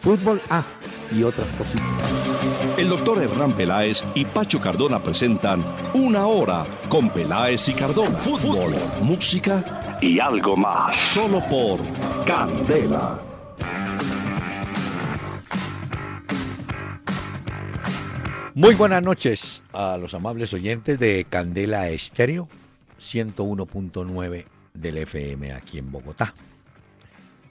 Fútbol A y otras cositas. El doctor Hernán Peláez y Pacho Cardona presentan Una Hora con Peláez y Cardona. Fútbol, música y algo más. Solo por Candela. Muy buenas noches a los amables oyentes de Candela Estéreo 101.9 del FM aquí en Bogotá.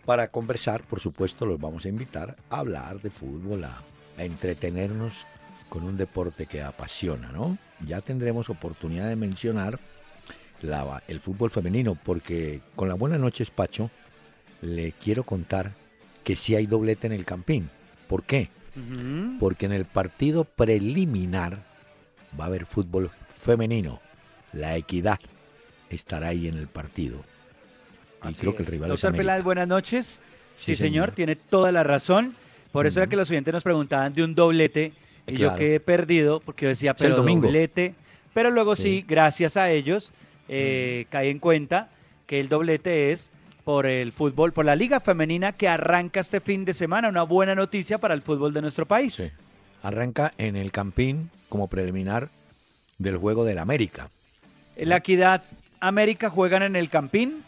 Para conversar, por supuesto, los vamos a invitar a hablar de fútbol, a, a entretenernos con un deporte que apasiona, ¿no? Ya tendremos oportunidad de mencionar la- el fútbol femenino, porque con la buena noches, Pacho, le quiero contar que sí hay doblete en el Campín. ¿Por qué? Porque en el partido preliminar va a haber fútbol femenino. La equidad estará ahí en el partido. Y Así creo que el es. rival es Doctor. Peláez, buenas noches. Sí, Sí, señor, señor. tiene toda la razón. Por eso era que los oyentes nos preguntaban de un doblete y yo quedé perdido porque yo decía, Es el pero domingo. doblete. Pero luego sí, Sí. gracias a ellos, eh, caí en cuenta que el doblete es por el fútbol, por la liga femenina que arranca este fin de semana. Una buena noticia para el fútbol de nuestro país. Sí. Arranca en el Campín como preliminar del juego del América. La Equidad América juegan en el Campín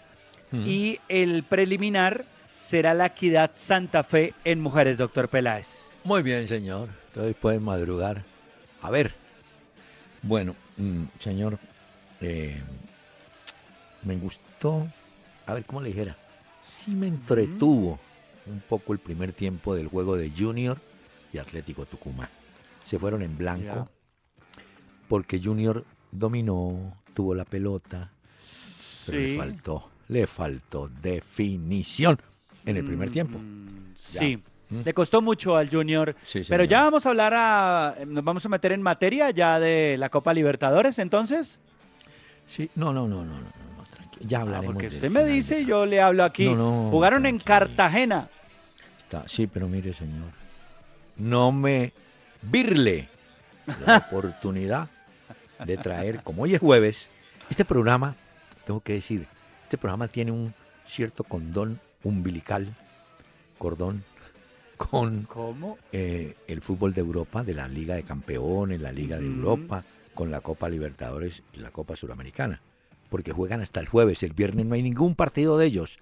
Y el preliminar será la Equidad Santa Fe en mujeres, doctor Peláez. Muy bien, señor. Entonces pueden madrugar. A ver. Bueno, mm, señor, eh, me gustó. A ver, ¿cómo le dijera? Sí me entretuvo un poco el primer tiempo del juego de Junior y Atlético Tucumán. Se fueron en blanco porque Junior dominó, tuvo la pelota, pero le faltó, le faltó definición en el primer tiempo. Mm, Sí. Mm. Le costó mucho al Junior. Sí, Pero ya vamos a hablar a. Nos vamos a meter en materia ya de la Copa Libertadores, entonces. Sí, no, no, no, no, no, no, no, tranquilo. Ya Ah, hablaremos. porque del usted me dice de- yo le hablo aquí. No, no, Jugaron en. Cartagena. Está- Sí, pero mire, señor, no me virle la oportunidad de traer, como hoy es jueves, este programa, tengo que decir, este programa tiene un cierto condón umbilical, cordón, con ¿Cómo? eh, el fútbol de Europa, de la Liga de Campeones, la Liga de. Europa, con la Copa Libertadores y la Copa Suramericana. Porque juegan hasta el jueves, el viernes no hay ningún partido de ellos.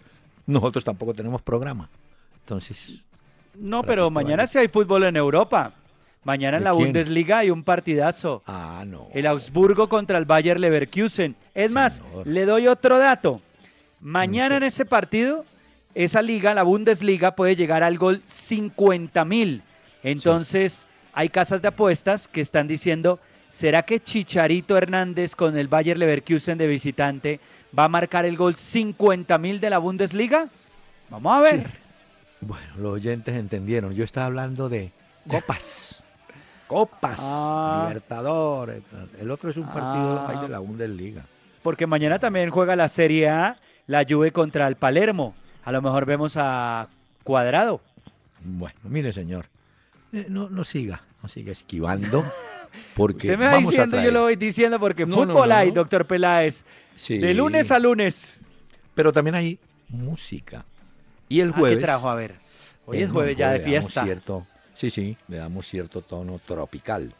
Nosotros tampoco tenemos programa. Entonces, No, pero mañana sí hay fútbol en Europa. Mañana en ¿De la quién? Bundesliga hay un partidazo. ah, no. El Augsburgo contra el Bayer Leverkusen. Es más, le doy otro dato. Mañana en ese partido, esa liga, la Bundesliga, puede llegar al gol 50 mil. Entonces, hay casas de apuestas que están diciendo, ¿será que Chicharito Hernández con el Bayer Leverkusen de visitante va a marcar el gol 50 mil de la Bundesliga? Vamos a ver. Bueno, los oyentes entendieron. Yo estaba hablando de copas. copas. Ah. Libertadores. El otro es un partido Ah. de la Bundesliga. Porque mañana también juega la Serie A, la Juve contra el Palermo. A lo mejor vemos a Cuadrado. Bueno, mire, señor. eh, no, no siga, no siga esquivando. Porque Usted me va vamos a diciendo, yo lo voy diciendo porque No, fútbol no, hay, no. doctor Peláez. Sí. De lunes a lunes. Pero también hay música. Y el Ah, jueves. ¿Qué trajo? A ver. Hoy es jueves ya de fiesta. Cierto, sí, sí, le damos cierto tono tropical.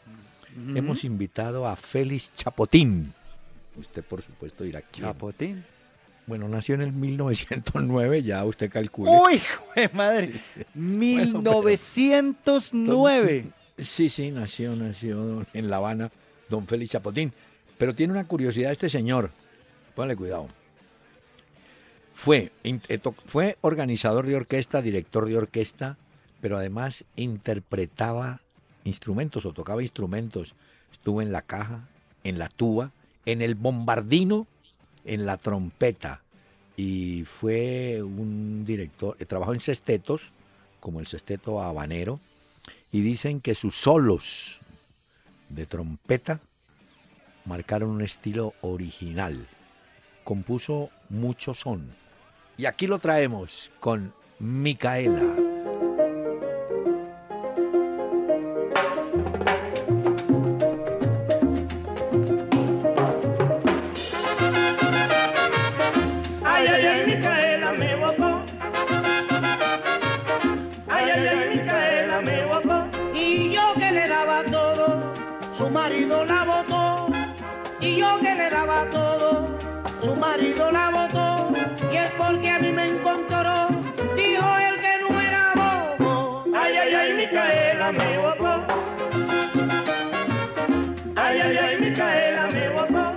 Hemos invitado a Félix Chapotín. Usted, por supuesto, dirá quién. Chapotín. Bueno, nació en el 1909, ya usted calcula. ¡Uy, madre! 1909. Sí, sí, nació, nació en La Habana, don Félix Chapotín. Pero tiene una curiosidad este señor. Póngale cuidado. Fue, eh, fue organizador de orquesta, director de orquesta, pero además interpretaba instrumentos o tocaba instrumentos. Estuvo en la caja, en la tuba, en el bombardino, en la trompeta. Y fue un director, eh, trabajó en sestetos, como el sesteto habanero, y dicen que sus solos de trompeta marcaron un estilo original. Compuso mucho son. Y aquí lo traemos con Micaela. Daba todo, su marido la votó. Y es porque a mí me encontró, dijo él que no era bobo. Ay, ay, ay, Micaela me botó. Ay, ay, ay, Micaela me botó.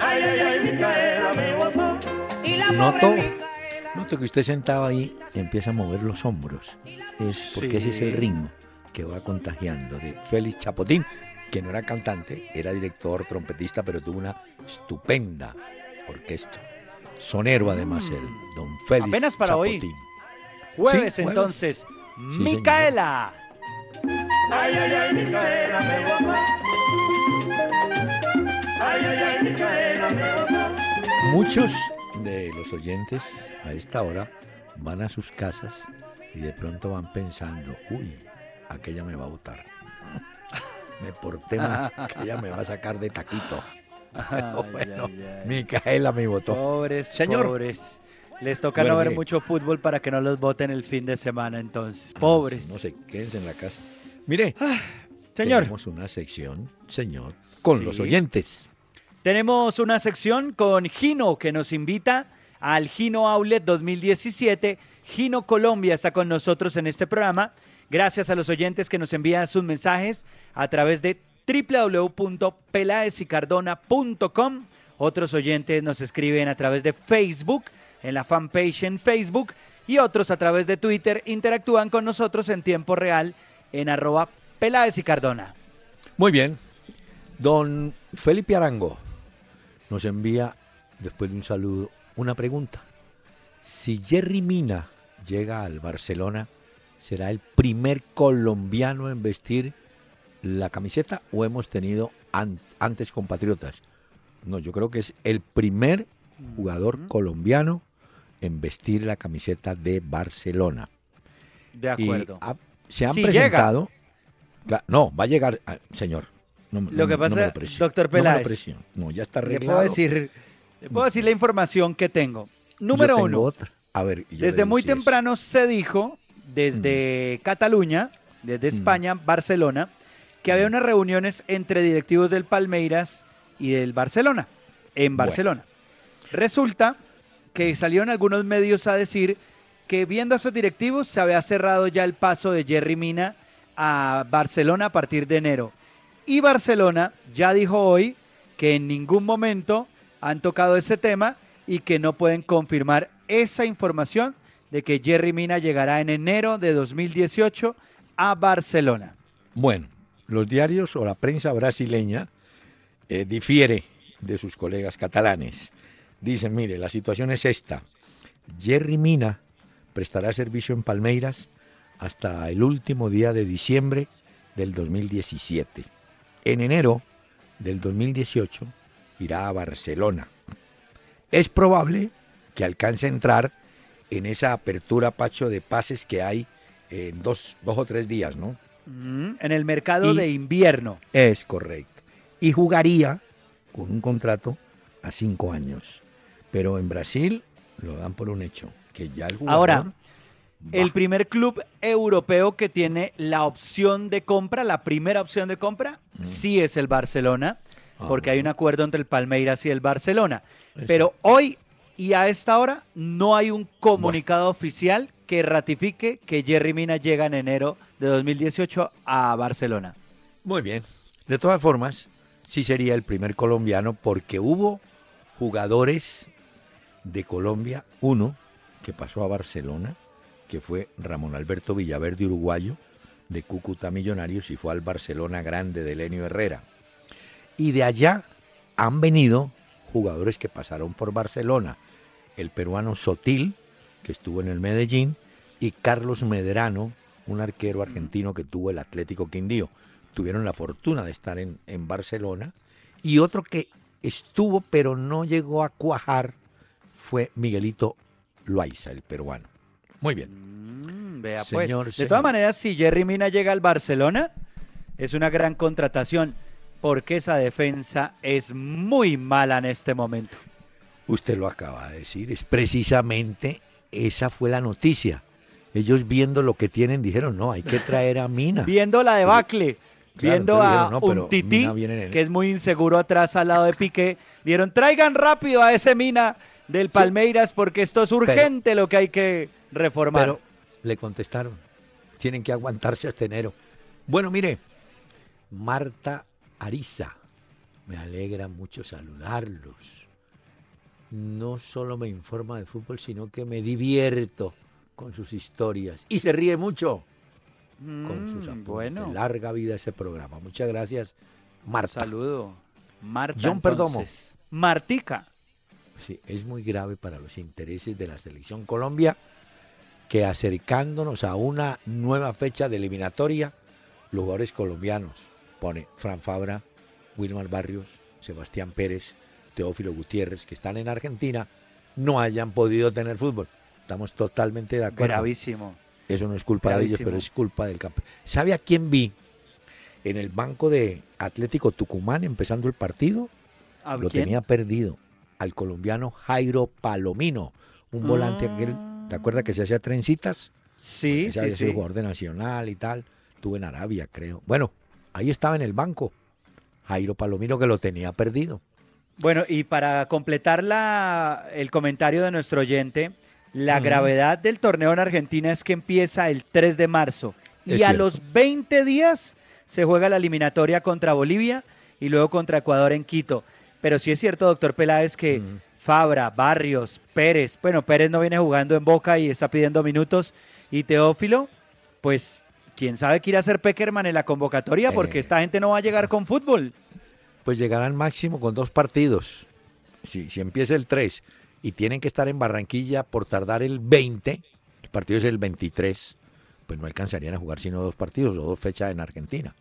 Ay, ay, ay, Micaela me botó. Y la Noto, noto que usted sentado ahí empieza a mover los hombros. Es porque ese es el Sí. ritmo que va contagiando de Félix Chapotín, que no era cantante, era director, trompetista, pero tuvo una estupenda orquesta. Sonero además Mm. él, don Félix Apenas para hoy. Chapotín. Jueves Sí, jueves. entonces. Micaela. Ay, ay, ay, Micaela me. Ay, ay, ay, Micaela me. Muchos de los oyentes a esta hora van a sus casas y de pronto van pensando, uy, aquella me va a votar. Me porté mal, aquella me va a sacar de taquito. bueno, Micaela me votó. Pobres, Señor. pobres. Les toca Bueno, no ver mire. mucho fútbol para que no los voten el fin de semana entonces. Ah, Pobres. No sé, quédense en la casa. Mire, Señor, tenemos una sección, señor, con los oyentes. tenemos una sección con Gino que nos invita al Gino Outlet 2017. Gino Colombia está con nosotros en este programa. Gracias a los oyentes que nos envían sus mensajes a través de www.pelaesicardona.com. Otros oyentes nos escriben a través de Facebook, en la fanpage en Facebook, y otros a través de Twitter interactúan con nosotros en tiempo real en arroba Peláez y Cardona. Muy bien. Don Felipe Arango nos envía, después de un saludo, una pregunta. Si Jerry Mina llega al Barcelona, ¿será el primer colombiano en vestir la camiseta o hemos tenido an- antes compatriotas? No, yo creo que es el primer jugador colombiano en vestir la camiseta de Barcelona. De acuerdo. ha- se han Si presentado. Cla- No, va a llegar, ah, señor. No, Lo no que me- no pasa, me lo doctor Peláez. No, ya está Le arreglado. puedo decir, le puedo decir la información que tengo. Yo Número tengo uno, otra. A ver, desde muy temprano se dijo, desde Cataluña, desde España, Barcelona, que había unas reuniones entre directivos del Palmeiras y del Barcelona, en Bueno. Barcelona. Resulta que salieron algunos medios a decir que viendo a esos directivos se había cerrado ya el paso de Jerry Mina a Barcelona a partir de enero. Y Barcelona ya dijo hoy que en ningún momento han tocado ese tema y que no pueden confirmar esa información de que Jerry Mina llegará en enero de 2018 a Barcelona. Bueno, los diarios o la prensa brasileña eh, difiere de sus colegas catalanes. Dicen, mire, la situación es esta. Jerry Mina prestará servicio en Palmeiras hasta el último día de diciembre del 2017. En enero del 2018 irá a Barcelona. Es probable que alcance a entrar en esa apertura, Pacho, de pases que hay en dos, dos o tres días, ¿no? Mm, En el mercado Y- de invierno. Es correcto. Y jugaría con un contrato a cinco años. Pero en Brasil lo dan por un hecho, que ya el jugador Ahora, va. El primer club europeo que tiene la opción de compra, la primera opción de compra, sí es el Barcelona, porque Ah. hay un acuerdo entre el Palmeiras y el Barcelona. Eso. Pero hoy y a esta hora no hay un comunicado oficial que ratifique que Jerry Mina llega en enero de 2018 a Barcelona. Muy bien. De todas formas, sí sería el primer colombiano porque hubo jugadores de Colombia, uno que pasó a Barcelona, que fue Ramón Alberto Villaverde, uruguayo, de Cúcuta Millonarios y fue al Barcelona Grande de Lenio Herrera. Y de allá han venido jugadores que pasaron por Barcelona. El peruano Sotil, que estuvo en el Medellín, y Carlos Medrano, un arquero argentino que tuvo el Atlético Quindío. tuvieron la fortuna de estar en, en Barcelona. Y otro que estuvo pero no llegó a cuajar fue Miguelito Loaiza, el peruano. Muy bien. Mm, vea Señor, pues. De todas maneras, si Jerry Mina llega al Barcelona, es una gran contratación, porque esa defensa es muy mala en este momento. Usted lo acaba de decir, es precisamente esa fue la noticia. Ellos viendo lo que tienen dijeron, no, hay que traer a Mina. Viendo la debacle, Claro, viendo a dijeron, no, un tití, que es muy inseguro atrás al lado de Piqué, dieron, traigan rápido a ese Mina del Palmeiras, porque esto es urgente lo que hay que reformar. Pero le contestaron, tienen que aguantarse hasta enero. Bueno, mire, Marta Ariza, me alegra mucho saludarlos. No solo me informa de fútbol, sino que me divierto con sus historias y se ríe mucho con sus Mm, apuntes. bueno, Larga vida ese programa. Muchas gracias, Marta. saludo. Marta, John Perdomo. Martica. Sí, es muy grave para los intereses de la selección Colombia que acercándonos a una nueva fecha de eliminatoria, los jugadores colombianos, pone Fran Fabra, Wilmar Barrios, Sebastián Pérez, Teófilo Gutiérrez, que están en Argentina, no hayan podido tener fútbol. Estamos totalmente de acuerdo. Gravísimo. Eso no es culpa de ellos, pero es culpa del campo. ¿Sabe a quién vi en el banco de Atlético Tucumán empezando el partido? ¿A lo quién? tenía perdido al colombiano Jairo Palomino, un volante Ah. aquel, ¿te acuerdas que se hacía trencitas? Sí, Ese sí, sí. jugador de Nacional y tal, tuvo en Arabia, creo. Bueno, ahí estaba en el banco, Jairo Palomino que lo tenía perdido. Bueno, y para completar la, el comentario de nuestro oyente, la gravedad del torneo en Argentina es que empieza el 3 de marzo y Es a cierto. los 20 días se juega la eliminatoria contra Bolivia y luego contra Ecuador en Quito. Pero sí es cierto, doctor Peláez, que. Fabra, Barrios, Pérez, bueno, Pérez no viene jugando en Boca y está pidiendo minutos, y Teófilo, pues quién sabe qué irá a hacer Peckerman en la convocatoria, porque Eh. esta gente no va a llegar con fútbol. Pues llegarán máximo con dos partidos. Si, si empieza el 3 y tienen que estar en Barranquilla por tardar el 20, el partido es el 23, pues no alcanzarían a jugar sino dos partidos o dos fechas en Argentina.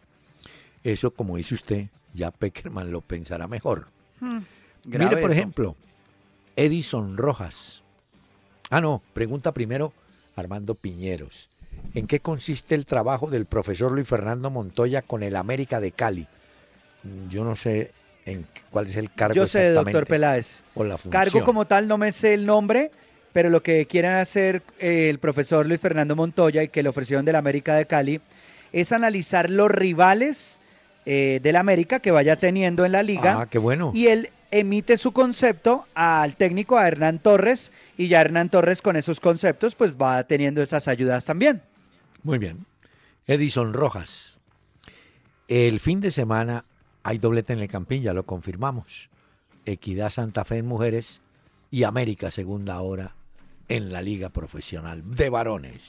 Eso, como dice usted, ya Peckerman lo pensará mejor. Grave Mire, por eso. ejemplo, Edison Rojas. Ah, no, pregunta primero Armando Piñeros. ¿En qué consiste el trabajo del profesor Luis Fernando Montoya con el América de Cali? Yo no sé en cuál es el cargo Yo sé, doctor Peláez. o la función. Cargo como tal no me sé el nombre, pero lo que quieren hacer eh, el profesor Luis Fernando Montoya y que le ofrecieron del América de Cali es analizar los rivales eh, del América que vaya teniendo en la liga Ah, qué bueno. y él emite su concepto al técnico, a Hernán Torres, y ya Hernán Torres con esos conceptos pues va teniendo esas ayudas también. Muy bien. Edison Rojas. El fin de semana hay doblete en el Campín, ya lo confirmamos. Equidad Santa Fe en mujeres y América segunda hora en la liga profesional de varones.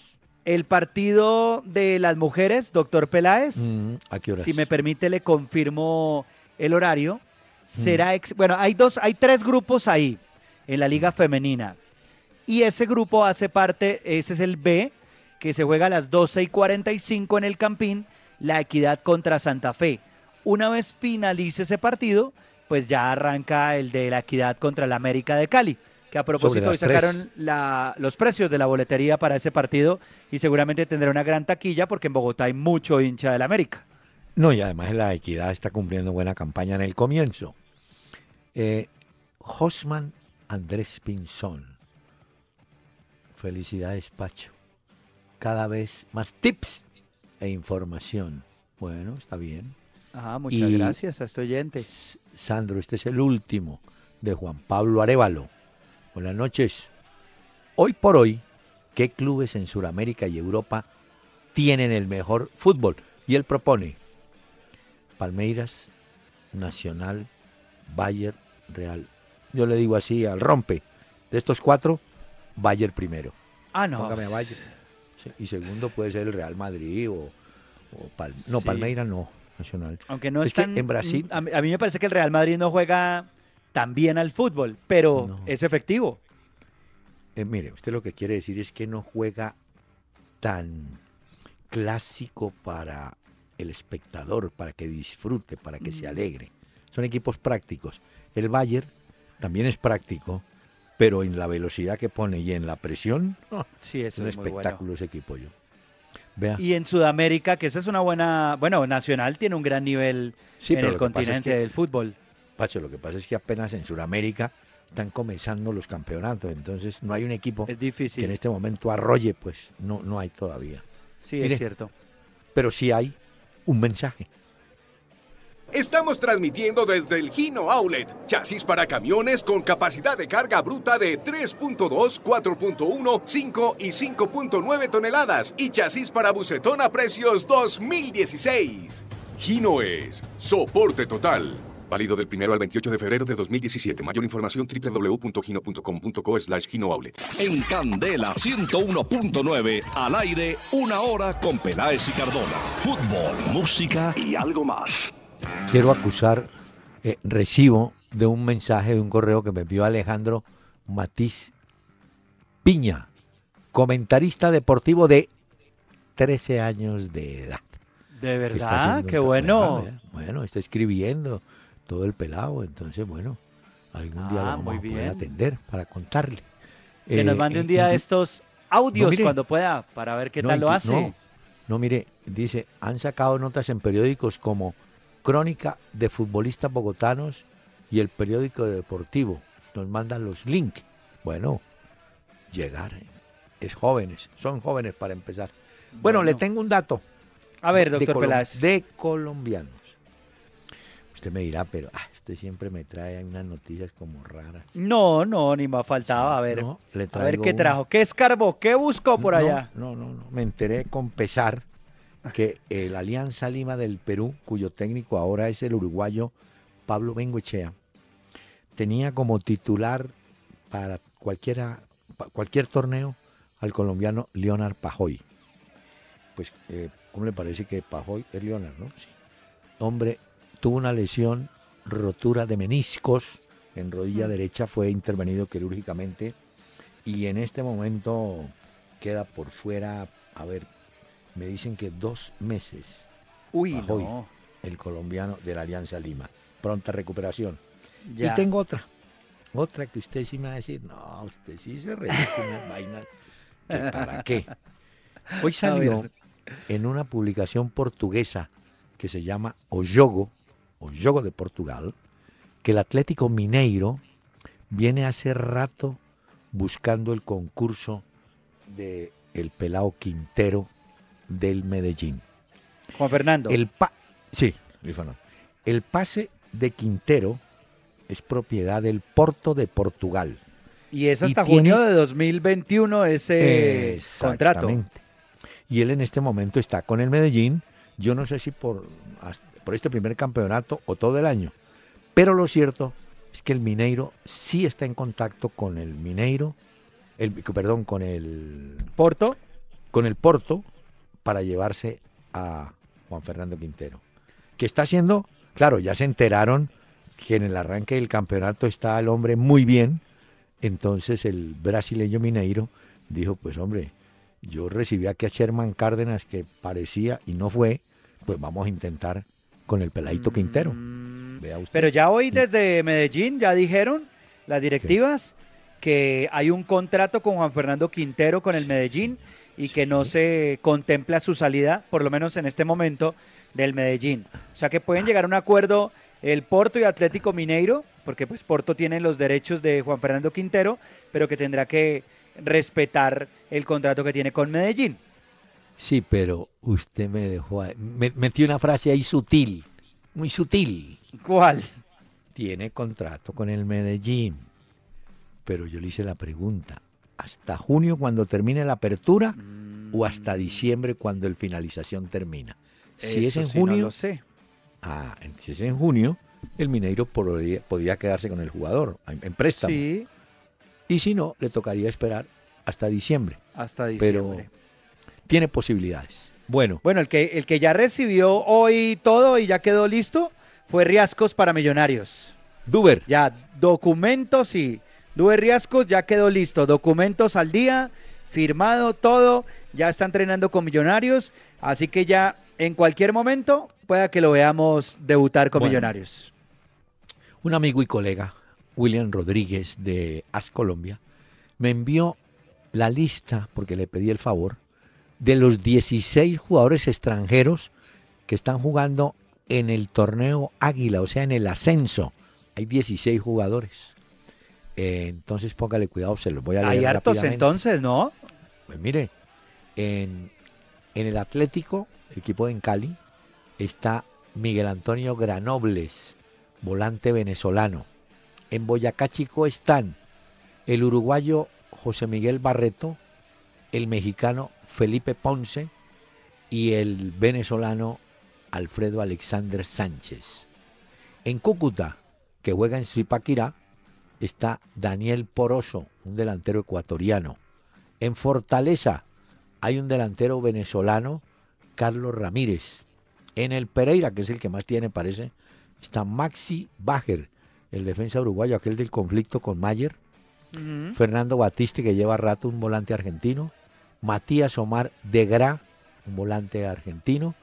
El partido de las mujeres, doctor Peláez, Mm, ¿A qué horas? si me permite le confirmo el horario. Será ex- bueno, hay dos, hay tres grupos ahí en la liga femenina. Y ese grupo hace parte, ese es el B, que se juega a las 12 y 45 en el Campín, la Equidad contra Santa Fe. Una vez finalice ese partido, pues ya arranca el de la Equidad contra la América de Cali, que a propósito hoy sacaron la- los precios de la boletería para ese partido y seguramente tendrá una gran taquilla porque en Bogotá hay mucho hincha del América. No, y además la Equidad está cumpliendo buena campaña en el comienzo. Eh, Josman Andrés Pinzón. Felicidades, Pacho. Cada vez más tips e información. Bueno, está bien. Ah, muchas Y- gracias a este oyente. Sandro, este es el último de Juan Pablo Arevalo. Buenas noches. Hoy por hoy, ¿qué clubes en Sudamérica y Europa tienen el mejor fútbol? Y él propone Palmeiras, Nacional, Bayern, Real. Yo le digo así al rompe. De estos cuatro, Bayern primero. Ah, no. Póngame a Bayern. Sí, Y segundo puede ser el Real Madrid o, o Pal- no, Sí. Palmeiras no, Nacional. Aunque no Es es que tan- en Brasil- A mí, a mí me parece que el Real Madrid no juega tan bien al fútbol, pero No. es efectivo. Eh, mire, usted lo que quiere decir es que no juega tan clásico para el espectador, para que disfrute, para que se alegre. Son equipos prácticos. El Bayern también es práctico, pero en la velocidad que pone y en la presión. Sí, es eso un es muy bueno. espectáculo ese equipo yo. Vea. Y en Sudamérica, que esa es una buena, bueno, Nacional tiene un gran nivel Sí, en el es continente que- del fútbol. Pacho, lo que pasa es que apenas en Sudamérica están comenzando los campeonatos, entonces no hay un equipo Es que en este momento arrolle, pues no, no hay todavía. Sí, Mire. es cierto. Pero sí hay un mensaje. Estamos transmitiendo desde el Gino Outlet, chasis para camiones con capacidad de carga bruta de 3.2, 4.1, 5 y 5.9 toneladas y chasis para bucetón a precios 2016. Gino es soporte total. Válido del 1 al 28 de febrero de 2017. Mayor información www.gino.com.co slash Gino Outlet. En Candela 101.9, al aire, una hora con Peláez y Cardona. Fútbol, música y algo más. Quiero acusar, eh, recibo de un mensaje, de un correo que me envió Alejandro Matiz Piña, comentarista deportivo de 13 años de edad. De verdad, qué bueno. trabajo, ¿eh? Bueno, está escribiendo todo el pelado, entonces bueno, algún día Ah, lo vamos muy a poder atender para contarle. Que Eh, nos mande un eh, día inclu- estos audios mire. cuando pueda para ver qué no, tal lo hace. No, no, mire, dice, han sacado notas en periódicos como Crónica de Futbolistas Bogotanos y el periódico deportivo. Nos mandan los links. Bueno, llegar. eh, Es jóvenes, son jóvenes para empezar. Bueno, le tengo un dato. A ver, de doctor colom- Peláez. De colombianos. Usted me dirá, pero ah, usted siempre me trae unas noticias como raras. No, no, ni me faltaba. A ver, No, le a ver qué una. trajo. ¿Qué escarbó? ¿Qué buscó por No, allá? No, no, no. Me enteré con pesar que el Alianza Lima del Perú, cuyo técnico ahora es el uruguayo Pablo Bengoechea, tenía como titular para cualquiera, cualquier torneo al colombiano Leonard Pajoy. Pues, eh, ¿cómo le parece que Pajoy es Leonard, no? Sí. Hombre, tuvo una lesión, rotura de meniscos en rodilla derecha, fue intervenido quirúrgicamente y en este momento queda por fuera, a ver, me dicen que dos meses Uy, no. el colombiano de la Alianza Lima. Pronta recuperación. Ya. Y tengo otra, otra que usted sí me va a decir, no, usted sí se reduce unas vainas, que ¿para qué? Hoy salió en una publicación portuguesa que se llama O Jogo, O Jogo de Portugal, que el Atlético Mineiro viene hace rato buscando el concurso de el pelao Quintero del Medellín. Juan Fernando. El pa sí, Luis Fernando. El pase de Quintero es propiedad del Porto de Portugal. y es y hasta tiene- junio de 2021 ese contrato. Y él en este momento está con el Medellín, yo no sé si por, por este primer campeonato o todo el año, pero lo cierto es que el Mineiro sí está en contacto con el Mineiro, el, perdón, con el, Porto. con el Porto para llevarse a Juan Fernando Quintero. Que está haciendo, claro, ya se enteraron que en el arranque del campeonato está el hombre muy bien, entonces el brasileño Mineiro dijo, pues hombre, yo recibí aquí a Sherman Cárdenas que parecía y no fue, pues vamos a intentar con el peladito Quintero. Mm, Vea usted. Pero ya hoy desde Medellín ya dijeron las directivas que hay un contrato con Juan Fernando Quintero con el Medellín y que no se contempla su salida, por lo menos en este momento, del Medellín. O sea que pueden llegar a un acuerdo el Porto y Atlético Mineiro, porque pues Porto tiene los derechos de Juan Fernando Quintero, pero que tendrá que respetar el contrato que tiene con Medellín. Sí, pero usted me dejó, me metió una frase ahí sutil, muy sutil. ¿Cuál? tiene contrato con el Medellín. Pero yo le hice la pregunta, ¿hasta junio cuando termine la apertura o hasta diciembre cuando el finalización termina? Si es en sí no junio, lo sé. ah, si es en junio, el Mineiro podría, podría quedarse con el jugador en, préstamo. Sí, Y si no, le tocaría esperar hasta diciembre. hasta Pero diciembre. tiene posibilidades. Bueno, Bueno, el que, el que ya recibió hoy todo y ya quedó listo fue Riascos para Millonarios. Duber, Ya, documentos y Due Riascos ya quedó listo. Documentos al día, firmado todo. Ya está entrenando con Millonarios. Así que ya en cualquier momento pueda que lo veamos debutar con Bueno. Millonarios. Un amigo y colega, William Rodríguez de As Colombia, me envió la lista, porque le pedí el favor, de los 16 jugadores extranjeros que están jugando en el torneo Águila, o sea, en el ascenso. Hay 16 jugadores. Eh, entonces póngale cuidado, se los voy a leer Hay hartos entonces, ¿no? Pues mire, en, en el Atlético, el equipo en Cali, está Miguel Antonio Granobles, volante venezolano. En Boyacá Chico están el uruguayo José Miguel Barreto, el mexicano Felipe Ponce y el venezolano Alfredo Alexander Sánchez. En Cúcuta, que juega en Zipaquirá, está Daniel Poroso, un delantero ecuatoriano. En Fortaleza hay un delantero venezolano, Carlos Ramírez. En el Pereira, que es el que más tiene, parece, está Maxi Bajer, el defensa uruguayo, aquel del conflicto con Mayer. Fernando Batiste, que lleva rato un volante argentino. Matías Omar de Gra, un volante argentino.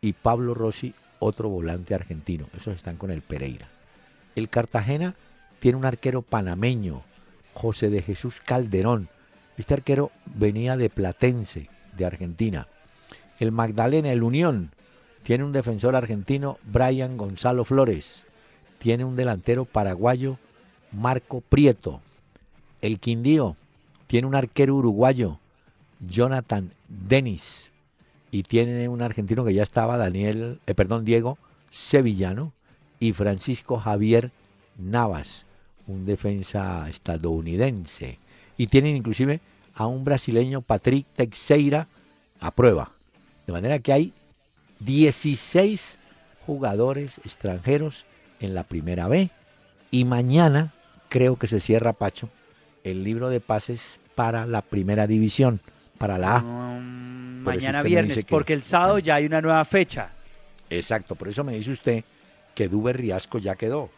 Y Pablo Rossi, otro volante argentino. Esos están con el Pereira. El Cartagena tiene un arquero panameño, José de Jesús Calderón. Este arquero venía de Platense, de Argentina. El Magdalena, el Unión, tiene un defensor argentino, Brian Gonzalo Flores. Tiene un delantero paraguayo, Marco Prieto. El Quindío tiene un arquero uruguayo, Jonathan Denis. Y tiene un argentino que ya estaba, Daniel, eh, perdón, Diego Sevillano. Y Francisco Javier Navas, un defensa estadounidense. Y tienen inclusive a un brasileño, Patrick Teixeira, a prueba. De manera que hay 16 jugadores extranjeros en la primera B. Y mañana creo que se cierra, Pacho, el libro de pases para la primera división, para la A. Mañana viernes, que- porque el sábado ya hay una nueva fecha. Exacto, por eso me dice usted que Duber Riasco ya quedó.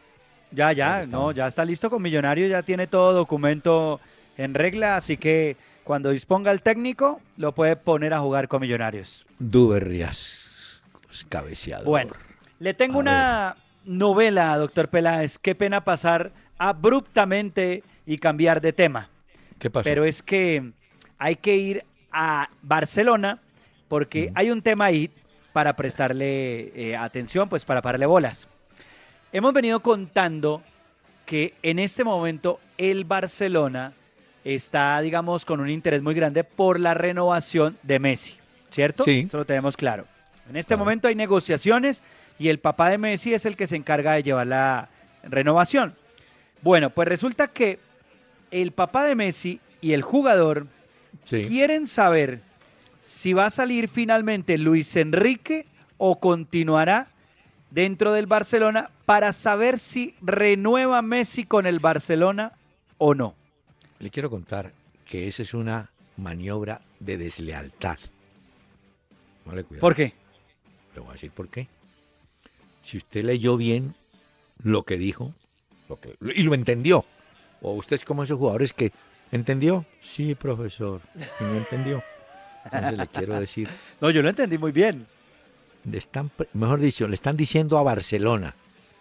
Ya, ya, no, ya está listo con Millonarios, ya tiene todo documento en regla, así que cuando disponga el técnico, lo puede poner a jugar con Millonarios. Duber Riasco, cabeceador. Bueno, le tengo A una novela, doctor Peláez. Qué pena pasar abruptamente y cambiar de tema. ¿qué pasó? Pero es que hay que ir a Barcelona porque hay un tema ahí para prestarle eh, atención, pues para pararle bolas. Hemos venido contando que en este momento el Barcelona está, digamos, con un interés muy grande por la renovación de Messi, ¿cierto? Sí. Eso lo tenemos claro. En este Claro. momento hay negociaciones y el papá de Messi es el que se encarga de llevar la renovación. Bueno, pues resulta que el papá de Messi y el jugador Sí. quieren saber si va a salir finalmente Luis Enrique o continuará dentro del Barcelona para saber si renueva Messi con el Barcelona o no. Le quiero contar que esa es una maniobra de deslealtad. ¿Por qué? Le voy a decir por qué. Si usted leyó bien lo que dijo lo que- y lo entendió, o usted es como esos jugadores que entendió, sí, profesor, y no entendió. Entonces le quiero decir, No, yo lo entendí muy bien. Le están, mejor dicho, le están diciendo a Barcelona,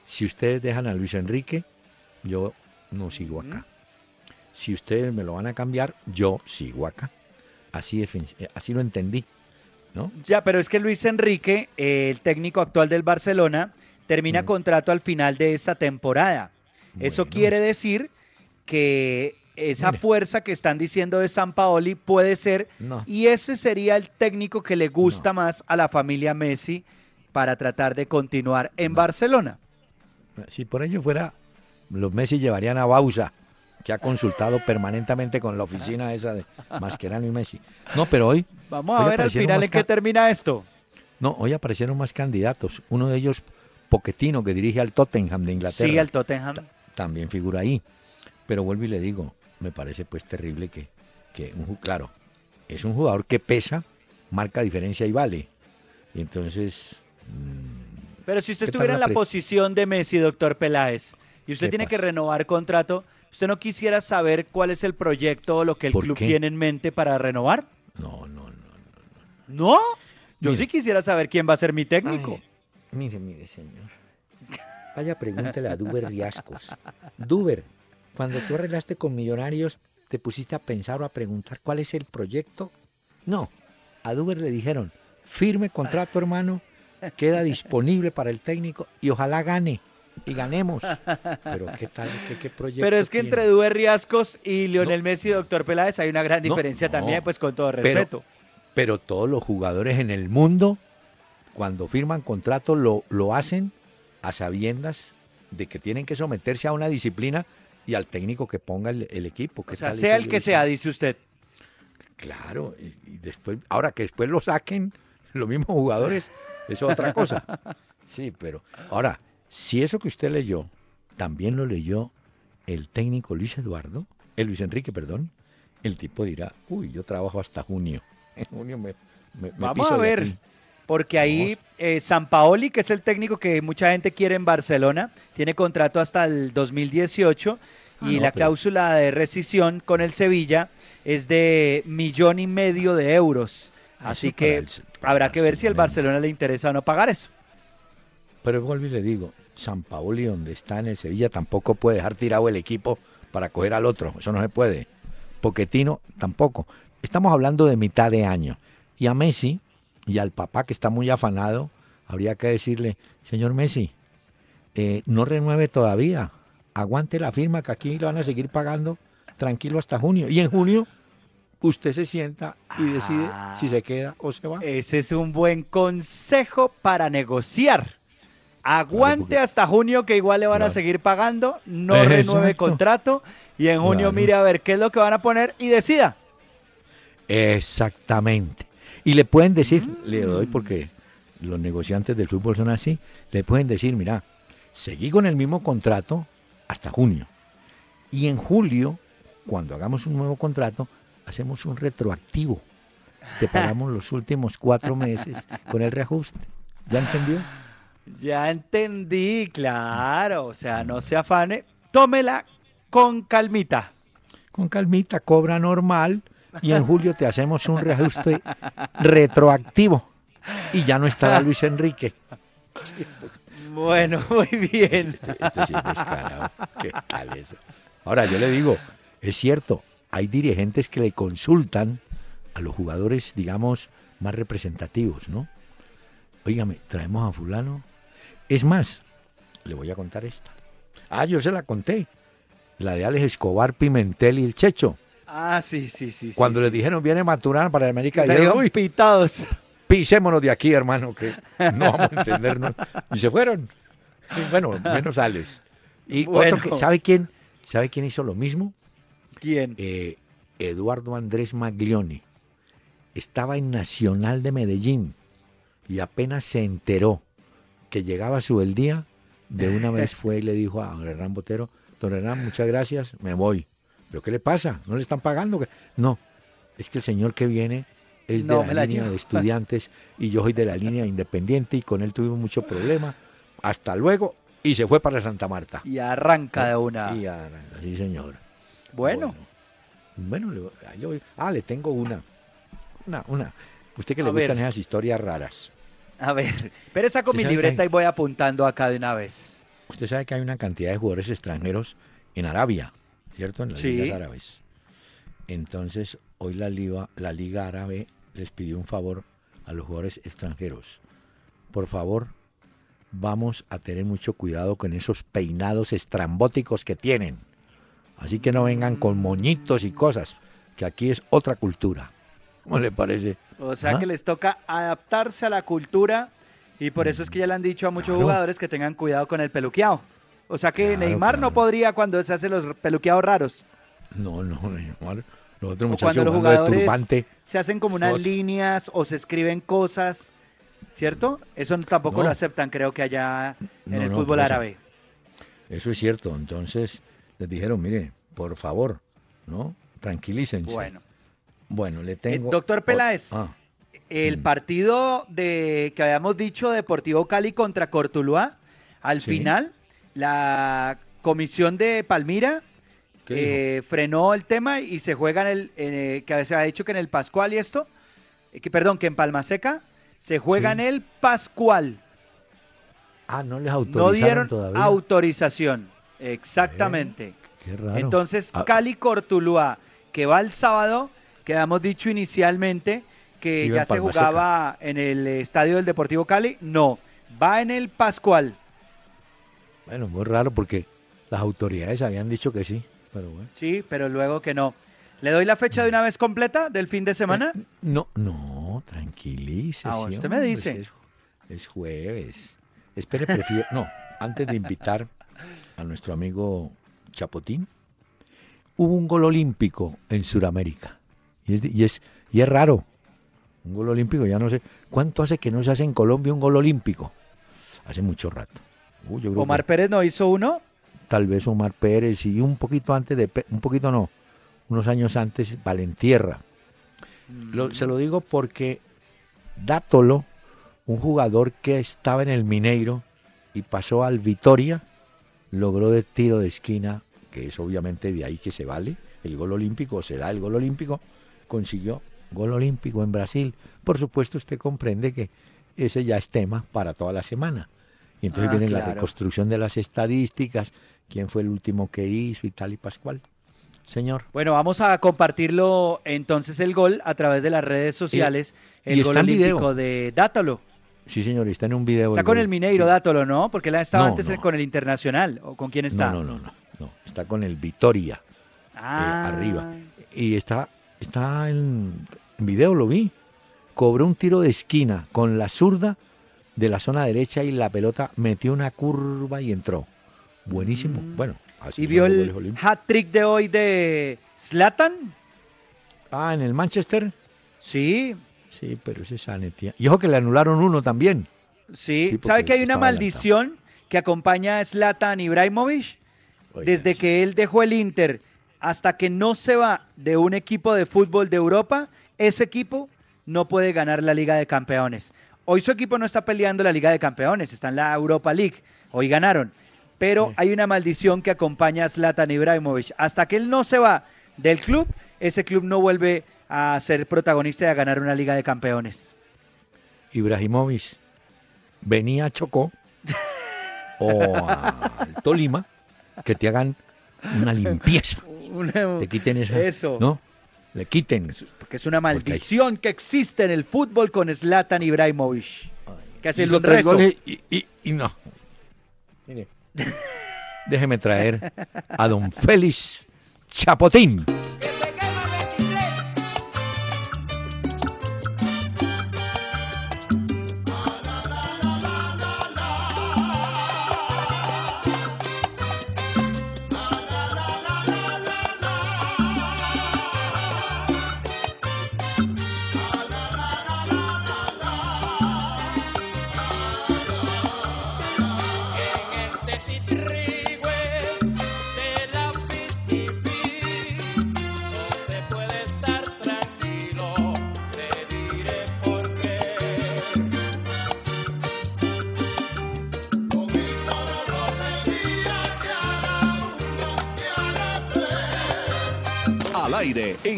si ustedes dejan a Luis Enrique, yo no sigo acá. Si ustedes me lo van a cambiar, yo sigo acá. Así, es, así lo entendí, ¿no? Ya, pero es que Luis Enrique, eh, el técnico actual del Barcelona, termina Mm. contrato al final de esta temporada. Eso quiere decir que esa fuerza que están diciendo de San Paoli puede ser, No. y ese sería el técnico que le gusta No. más a la familia Messi para tratar de continuar en No. Barcelona. Si por ello fuera, los Messi llevarían a Bausa, que ha consultado permanentemente con la oficina esa de Mascherano y Messi. No, pero hoy, Vamos a ver al final en qué termina esto. no, hoy aparecieron más candidatos. Uno de ellos, Poquetino, que dirige al Tottenham de Inglaterra. Sí, el Tottenham. también figura ahí. Pero vuelvo y le digo, me parece pues terrible que, que un, claro, es un jugador que pesa, marca diferencia y vale. Y entonces, mm, Pero si usted ¿Qué tal estuviera en la posición de Messi, doctor Peláez, y usted ¿Qué tiene que renovar contrato, ¿usted no quisiera saber cuál es el proyecto o lo que el ¿Por club qué? tiene en mente para renovar? no, no, no. ¿No? Yo Mire. sí quisiera saber quién va a ser mi técnico. Ay, mire, mire, señor. Vaya, pregúntele a Duber Riascos. Duber, cuando tú arreglaste con Millonarios, ¿te pusiste a pensar o a preguntar cuál es el proyecto? No, a Duber le dijeron, firme contrato, hermano, queda disponible para el técnico y ojalá gane. Y ganemos. Pero ¿qué tal? ¿Qué, qué proyecto Pero es que tiene? entre Duber Riascos y Lionel Messi y Doctor Peláez hay una gran diferencia no, también, pues con todo pero- respeto. Pero todos los jugadores en el mundo, cuando firman contrato, lo, lo hacen a sabiendas de que tienen que someterse a una disciplina y al técnico que ponga el, el equipo. o ¿Qué sea, sea el que sea, dice usted. Claro, y, y después, ahora que después lo saquen los mismos jugadores, eso es otra cosa. Sí, pero ahora, si eso que usted leyó, también lo leyó el técnico Luis Eduardo, el Luis Enrique, perdón, el tipo dirá, uy, yo trabajo hasta junio. En junio me, me- me Vamos piso a ver. Aquí". Porque ahí eh, San Paoli, que es el técnico que mucha gente quiere en Barcelona, tiene contrato hasta el 2018 Ah, y no, la pero- cláusula de rescisión con el Sevilla es de millón y medio de euros. Ah, Así eso que el habrá que ver si al Barcelona. Barcelona le interesa o no pagar eso. Pero vuelvo y le digo, San Paoli, donde está en el Sevilla, tampoco puede dejar tirado el equipo para coger al otro. Eso no se puede. Poquetino tampoco. Estamos hablando de mitad de año. Y a Messi y al papá que está muy afanado, habría que decirle, señor Messi, eh, no renueve todavía. Aguante la firma que aquí lo van a seguir pagando tranquilo hasta junio. Y en junio usted se sienta y decide Ah. si se queda o se va. Ese es un buen consejo para negociar. Aguante porque- hasta junio que igual le van a seguir pagando, no Exacto. renueve contrato y en junio Claro. mire a ver qué es lo que van a poner y decida. Exactamente. Y le pueden decir, le doy Mm. porque los negociantes del fútbol son así, le pueden decir, mira, seguí con el mismo contrato hasta junio. Y en julio, cuando hagamos un nuevo contrato, hacemos un retroactivo. Te pagamos los últimos cuatro meses con el reajuste. ¿Ya entendió? Ya entendí, claro. O sea, no se afane. Tómela con calmita. Con calmita, cobra normal y en julio te hacemos un reajuste retroactivo. Y ya no estará Luis Enrique. Bueno, muy bien. Este, este sí es descarado. ¿Qué tal eso? Ahora, yo le digo, es cierto, hay dirigentes que le consultan a los jugadores, digamos, más representativos, ¿no? Óigame, traemos a fulano. Es más, le voy a contar esta. Ah, yo se la conté. La de Alex Escobar, Pimentel y el Checho. Ah, sí, sí, sí. sí, Cuando sí. le dijeron viene Maturana para América, dijeron, uy, pitados. pisémonos de aquí, hermano, que no vamos a entendernos. Y se fueron. Y bueno, menos Alex. Y Bueno. otro que, ¿sabe quién? ¿Sabe quién hizo lo mismo? ¿Quién? Eh, Eduardo Andrés Maglioni. Estaba en Nacional de Medellín y apenas se enteró que llegaba su el día, de una vez fue y le dijo a don Hernán Botero, don Hernán, muchas gracias, me voy. ¿Pero qué le pasa? ¿No le están pagando? No, es que el señor que viene es No, de la la línea llevo. de estudiantes y yo soy de la línea independiente y con él tuvimos mucho problema. Hasta luego y se fue para Santa Marta. Y arranca de una. Y sí, señor. Bueno, Bueno, ah, yo- ah, le tengo una. Una, una. Usted que A le gustan ver. esas historias raras. a ver. Pero saco ¿Usted mi libreta hay- y voy apuntando acá de una vez. Usted sabe que hay una cantidad de jugadores extranjeros en Arabia, ¿cierto? En las Sí. ligas árabes. Entonces, hoy la liga, la liga árabe les pidió un favor a los jugadores extranjeros. Por favor, vamos a tener mucho cuidado con esos peinados estrambóticos que tienen. Así que no vengan con moñitos y cosas, que aquí es otra cultura. ¿Cómo le parece? O sea ¿Ah? que les toca adaptarse a la cultura y por eso es que ya le han dicho a muchos Claro. jugadores que tengan cuidado con el peluqueado. O sea que Claro, Neymar no podría cuando se hace los peluqueados raros. No, no, Neymar. Los otros muchachos cuando los jugadores turbante. se hacen como unas líneas o se escriben cosas, ¿cierto? Eso tampoco No. lo aceptan, creo que allá en No, el no, fútbol eso. árabe. Eso es cierto. Entonces les dijeron, mire, por favor, ¿no? Tranquilícense. Bueno, Bueno, le tengo. doctor Peláez. Ah, el Mm. partido de que habíamos dicho Deportivo Cali contra Cortuluá, al Sí. final la comisión de Palmira eh, frenó el tema y se juega en el, eh, que se ha dicho que en el Pascual y esto, eh, que perdón, que en Palma Seca, Se juega Sí. en el Pascual. Ah, no les autorizaron No dieron todavía. autorización. Exactamente. Qué raro. Entonces, Ah, Cali Cortuluá, que va el sábado, que habíamos dicho inicialmente que Iba ya se jugaba en el estadio del Deportivo Cali. No, va en el Pascual. Bueno, muy raro porque las autoridades habían dicho que sí, pero bueno. Sí, pero luego que no. ¿Le doy la fecha de una vez completa del fin de semana? No, no, tranquilícese. Ah, usted me dice. Es, es jueves. Espere, prefiero. No, antes de invitar a nuestro amigo Chapotín, hubo un gol olímpico en Sudamérica. Y es, y es, y es raro. Un gol olímpico, ya no sé. ¿Cuánto hace que no se hace en Colombia un gol olímpico? Hace mucho rato. Yo creo Omar que Pérez no hizo uno. tal vez Omar Pérez y un poquito antes de. Un poquito no, unos años antes, Valentierra. Lo- se lo digo porque Dátolo, un jugador que estaba en el Mineiro y pasó al Vitoria, logró de tiro de esquina, que es obviamente de ahí que se vale el gol olímpico, se da el gol olímpico, consiguió gol olímpico en Brasil. Por supuesto, usted comprende que ese ya es tema para toda la semana. Y entonces Ah, viene la reconstrucción de las estadísticas, quién fue el último que hizo y tal y pascual. Señor. Bueno, vamos a compartirlo entonces el gol a través de las redes sociales. y el está gol en video. olímpico de Dátolo. Sí, señor, está en un video. Está el con gol. el Mineiro Dátolo, ¿no? Porque él ha estado No, antes no. con el Internacional. ¿O con quién está? No, no, no, no, no. Está con el Vitoria. Ah. arriba. Y está, está en, en video, lo vi. Cobró un tiro de esquina con la zurda de la zona derecha y la pelota metió una curva y entró. Buenísimo. Bueno, así Mm. ¿Y vio el hat-trick de hoy de Zlatan? Ah, en el Manchester. Sí, Sí, pero ese es Sanetia. Y ojo que le anularon uno también. sí. ¿Sabe que hay una maldición que acompaña a Zlatan Ibrahimovic? Oiga, Desde que él dejó el Inter hasta que no se va de un equipo de fútbol de Europa, ese equipo no puede ganar la Liga de Campeones. Hoy su equipo no está peleando la Liga de Campeones, está en la Europa League. Hoy ganaron. Pero hay una maldición que acompaña a Zlatan Ibrahimovic. Hasta que él no se va del club, ese club no vuelve a ser protagonista y a ganar una Liga de Campeones. Ibrahimovic venía a Chocó o al Tolima que te hagan una limpieza. Te quiten esa. Eso. ¿No? Le quiten. Porque es una maldición que existe en el fútbol con Zlatan Ibrahimovic. Que hace un tres rezo. goles y, y- y no. Mire. Déjeme traer a don Félix Chapotín.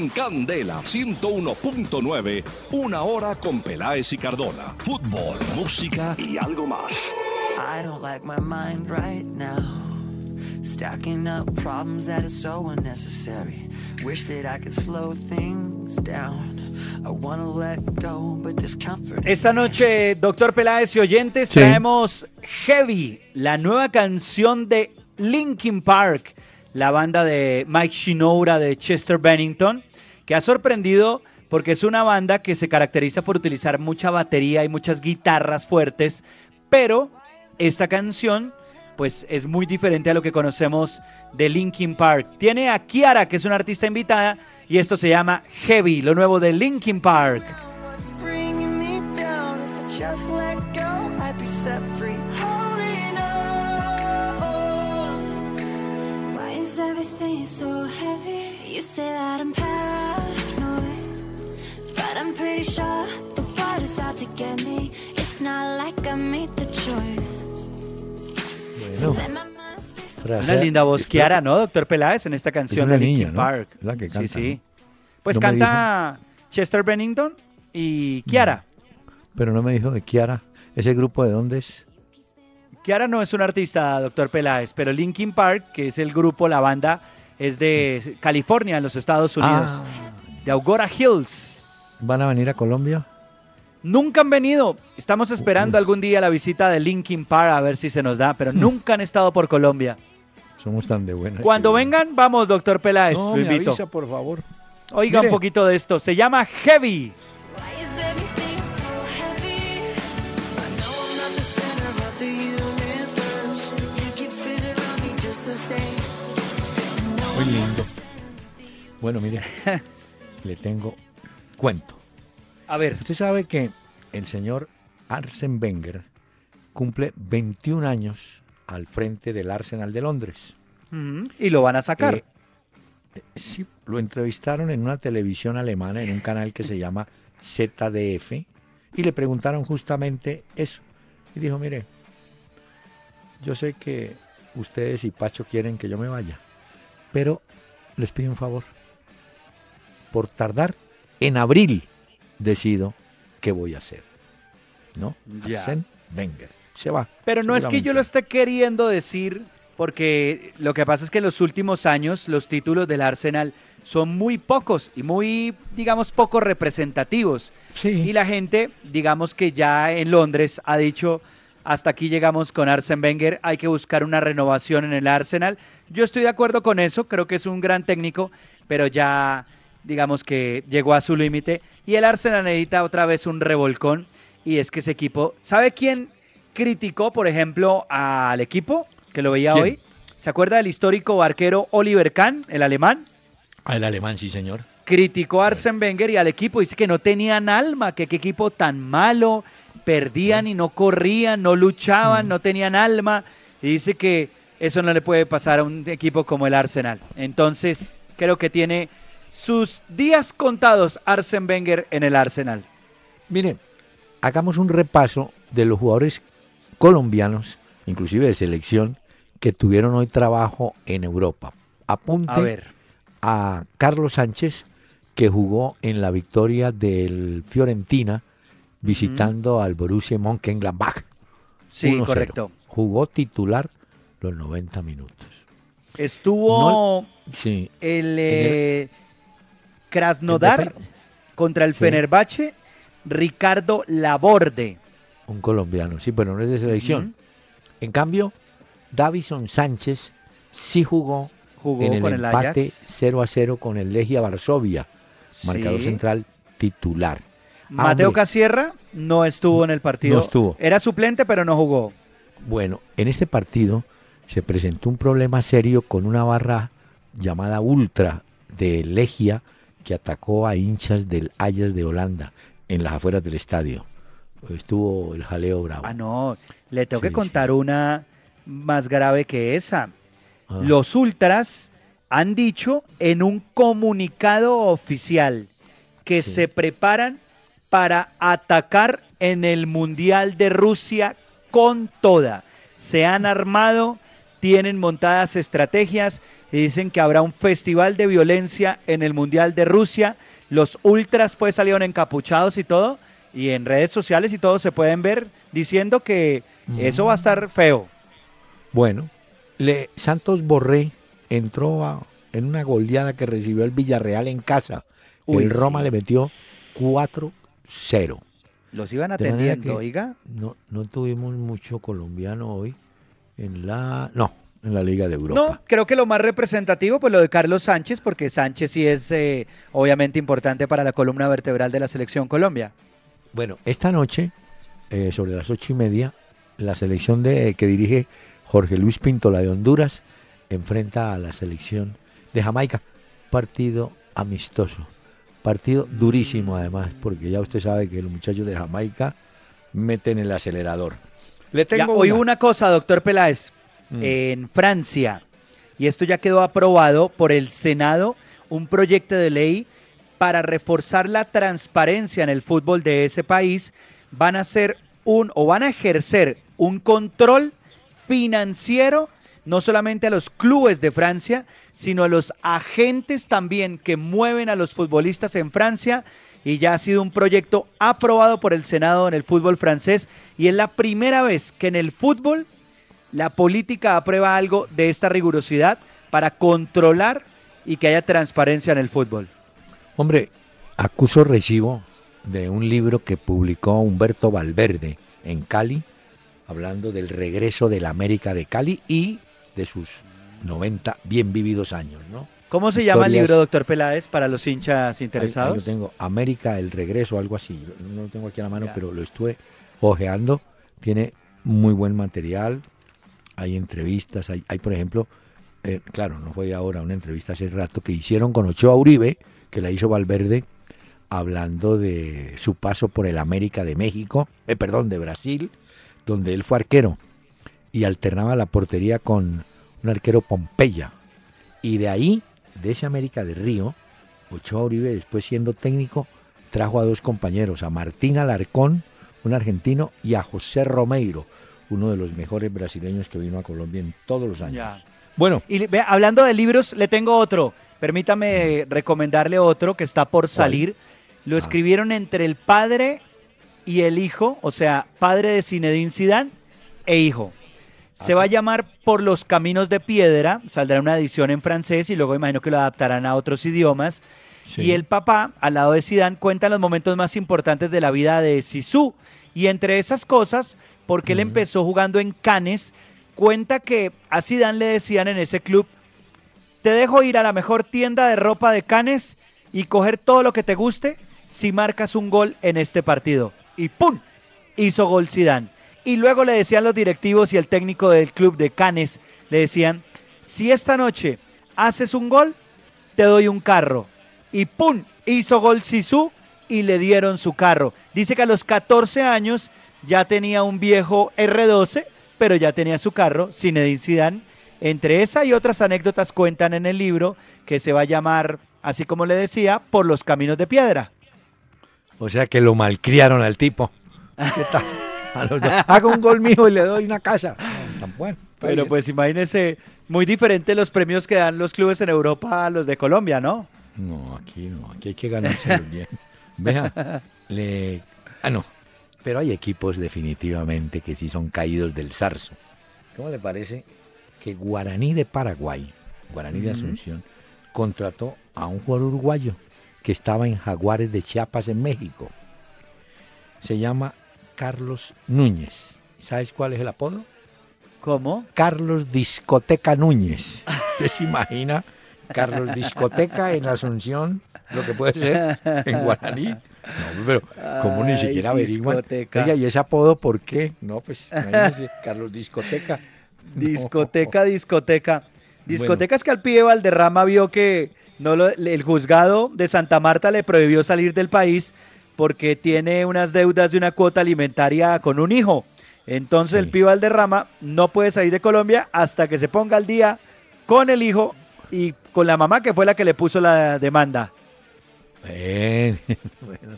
En Candela 101.9, una hora con Peláez y Cardona. Fútbol, música y algo más. I don't like my mind right now. Stacking up problems that are so unnecessary. Wish that I could slow things down. I wanna let go, but discomfort. Esta noche, doctor Peláez y oyentes, Sí. traemos Heavy, la nueva canción de Linkin Park, la banda de Mike Shinoda de Chester Bennington, que ha sorprendido porque es una banda que se caracteriza por utilizar mucha batería y muchas guitarras fuertes, pero esta canción pues es muy diferente a lo que conocemos de Linkin Park. Tiene a Kiara, que es una artista invitada, y esto se llama Heavy, lo nuevo de Linkin Park. I'm pretty sure the out to get me. It's not like I made the choice. Bueno, Una linda voz Kiara, ¿no, doctor Peláez, en esta canción de Linkin niña, ¿no? Park? Es la que sí, canta, sí. Pues No canta Chester Bennington y Kiara. pero no me dijo de Kiara. ¿Ese grupo de dónde es? Kiara no es un artista, doctor Peláez, pero Linkin Park, que es el grupo, la banda, es de California, en los Estados Unidos. Ah. De Augora Hills. ¿Van a venir a Colombia? Nunca han venido. Estamos esperando algún día la visita de Linkin Park a ver si se nos da, pero nunca han estado por Colombia. Somos tan de buena. Cuando vengan, vamos, doctor Peláez, no, lo me invito. avisa, por favor. Oiga un poquito de esto. Se llama Heavy. Me. Muy lindo. Bueno, mire, le tengo cuento. A ver, Usted sabe que el señor Arsene Wenger cumple 21 años al frente del Arsenal de Londres. ujú, y lo van a sacar. Eh, eh, sí, lo entrevistaron en una televisión alemana, en un canal que se llama ZDF, y le preguntaron justamente eso. Y dijo, mire, yo sé que ustedes y Pacho quieren que yo me vaya, pero les pido un favor. Por tardar, en abril decido qué voy a hacer. ¿No? Ya. Arsène Wenger. Se va. Pero no es que yo lo esté queriendo decir, porque lo que pasa es que en los últimos años los títulos del Arsenal son muy pocos y muy, digamos, poco representativos. Sí. Y la gente, digamos que ya en Londres ha dicho, hasta aquí llegamos con Arsene Wenger, hay que buscar una renovación en el Arsenal. Yo estoy de acuerdo con eso, creo que es un gran técnico, pero ya digamos que llegó a su límite y el Arsenal necesita otra vez un revolcón y es que ese equipo, ¿sabe quién criticó, por ejemplo, al equipo que lo veía ¿Quién? hoy? ¿Se acuerda del histórico barquero Oliver Kahn, el alemán? Ah, El alemán, sí, señor. criticó a Arsene Wenger y al equipo, dice que no tenían alma, que qué equipo tan malo, perdían y no corrían, no luchaban, no tenían alma, y dice que eso no le puede pasar a un equipo como el Arsenal. Entonces, creo que tiene sus días contados Arsene Wenger en el Arsenal. Mire, hagamos un repaso de los jugadores colombianos, inclusive de selección, que tuvieron hoy trabajo en Europa. Apunte A ver, a Carlos Sánchez, que jugó en la victoria del Fiorentina visitando al Borussia Mönchengladbach. sí, 1-0. correcto. Jugó titular los 90 minutos. Estuvo Sí, el eh, Krasnodar contra el Sí. Fenerbahce, Ricardo Laborde. un colombiano, sí, pero no es de selección. En cambio, Davison Sánchez sí jugó Jugó en el con el empate Ajax. 0 a 0 con el Legia Varsovia, marcador central titular. Mateo Casierra no estuvo en el partido. No estuvo. Era suplente, pero no jugó. Bueno, en este partido se presentó un problema serio con una barra llamada Ultra de Legia que atacó a hinchas del Ajax de Holanda en las afueras del estadio. Estuvo el jaleo bravo. Ah, no. Le tengo Sí, que contar una más grave que esa. Ah. Los ultras han dicho en un comunicado oficial que Sí. se preparan para atacar en el Mundial de Rusia con toda. Se han armado, tienen montadas estrategias y dicen que habrá un festival de violencia en el Mundial de Rusia. Los ultras pues salieron encapuchados y todo y en redes sociales y todo se pueden ver diciendo que eso va a estar feo. Bueno, le, Santos Borré entró a- en una goleada que recibió el Villarreal en casa. Uy, el Roma sí. le metió 4-0. Los iban atendiendo, oiga. No, no tuvimos mucho colombiano hoy en la... No, en la Liga de Europa. No, creo que lo más representativo, pues lo de Carlos Sánchez, porque Sánchez sí es eh, obviamente importante para la columna vertebral de la selección Colombia. Bueno, esta noche, eh, sobre las ocho y media, la selección de que dirige Jorge Luis Pinto, la de Honduras, enfrenta a la selección de Jamaica. Partido amistoso. Partido durísimo además, porque ya usted sabe que los muchachos de Jamaica meten el acelerador. Le Ya, tengo una. una cosa, doctor Peláez. Mm. En Francia, y esto ya quedó aprobado por el Senado, un proyecto de ley para reforzar la transparencia en el fútbol de ese país, van a hacer un o van a ejercer un control financiero no solamente a los clubes de Francia, sino a los agentes también que mueven a los futbolistas en Francia. Y ya ha sido un proyecto aprobado por el Senado en el fútbol francés. Y es la primera vez que en el fútbol la política aprueba algo de esta rigurosidad para controlar y que haya transparencia en el fútbol. Hombre, acuso recibo de un libro que publicó Humberto Valverde en Cali, hablando del regreso de la América de Cali y de sus 90 bien vividos años, ¿no? ¿Cómo se llama el Historias- libro, doctor Peláez, para los hinchas Ahí- interesados? ahí lo tengo, América, el regreso, algo así. Yo No lo tengo aquí a la mano, Ya. pero lo estuve ojeando. Tiene muy buen material. Hay entrevistas. Hay, por ejemplo, eh, claro, no fue ahora, una entrevista hace rato que hicieron con Ochoa Uribe, que la hizo Valverde, hablando de su paso por el América de México, eh, perdón, de Brasil, donde él fue arquero y alternaba la portería con un arquero Pompeya. Y de ahí, de ese América de Río, Ochoa Uribe, después siendo técnico, trajo a dos compañeros, a Martín Alarcón, un argentino, y a José Romeiro, uno de los mejores brasileños que vino a Colombia en todos los años. Ya. Bueno, Y vea, hablando de libros, le tengo otro. Permítame recomendarle otro que está por salir. Lo Ah. escribieron entre el padre y el hijo, o sea, padre de Zinedine Zidane e hijo. Se Ah, va a llamar Por los Caminos de Piedra, saldrá una edición en francés y luego imagino que lo adaptarán a otros idiomas. Sí. Y el papá, al lado de Zidane, cuenta los momentos más importantes de la vida de Sisu. Y entre esas cosas, porque él empezó jugando en Cannes, cuenta que a Zidane le decían en ese club, te dejo ir a la mejor tienda de ropa de Cannes y coger todo lo que te guste si marcas un gol en este partido. Y ¡pum! Hizo gol Zidane. Y luego le decían los directivos y el técnico del club de Cannes, le decían, si esta noche haces un gol, te doy un carro. Y ¡pum! Hizo gol Sisu y le dieron su carro. Dice que a los 14 años ya tenía un viejo R12, pero ya tenía su carro, Zinedine Zidane. Entre esa y otras anécdotas cuentan en el libro que se va a llamar, así como le decía, Por los Caminos de Piedra. o sea que lo malcriaron al tipo. Haga un gol mío y le doy una casa. No, tan bueno. Pero bien. pues imagínese, muy diferente los premios que dan los clubes en Europa a los de Colombia, ¿no? No, aquí no, aquí hay que ganárselo bien. Vea, le... Ah, no, pero hay equipos definitivamente que sí son caídos del zarzo. ¿Cómo le parece que Guaraní de Paraguay, Guaraní de Asunción, contrató a un jugador uruguayo que estaba en Jaguares de Chiapas en México? Se llama Carlos Núñez. ¿Sabes cuál es el apodo? ¿Cómo? Carlos Discoteca Núñez. ¿Usted se imagina Carlos Discoteca en Asunción? Lo que puede ser en Guaraní. No, pero como ni siquiera averiguan. discoteca. Oiga, ¿y ese apodo por qué? No, pues Carlos Discoteca. No. Discoteca, discoteca. Discoteca es que al pibe Valderrama vio que no lo- el juzgado de Santa Marta le prohibió salir del país porque tiene unas deudas de una cuota alimentaria con un hijo. Entonces el pibe Valderrama no puede salir de Colombia hasta que se ponga al día con el hijo y con la mamá que fue la que le puso la demanda. Ven, bueno.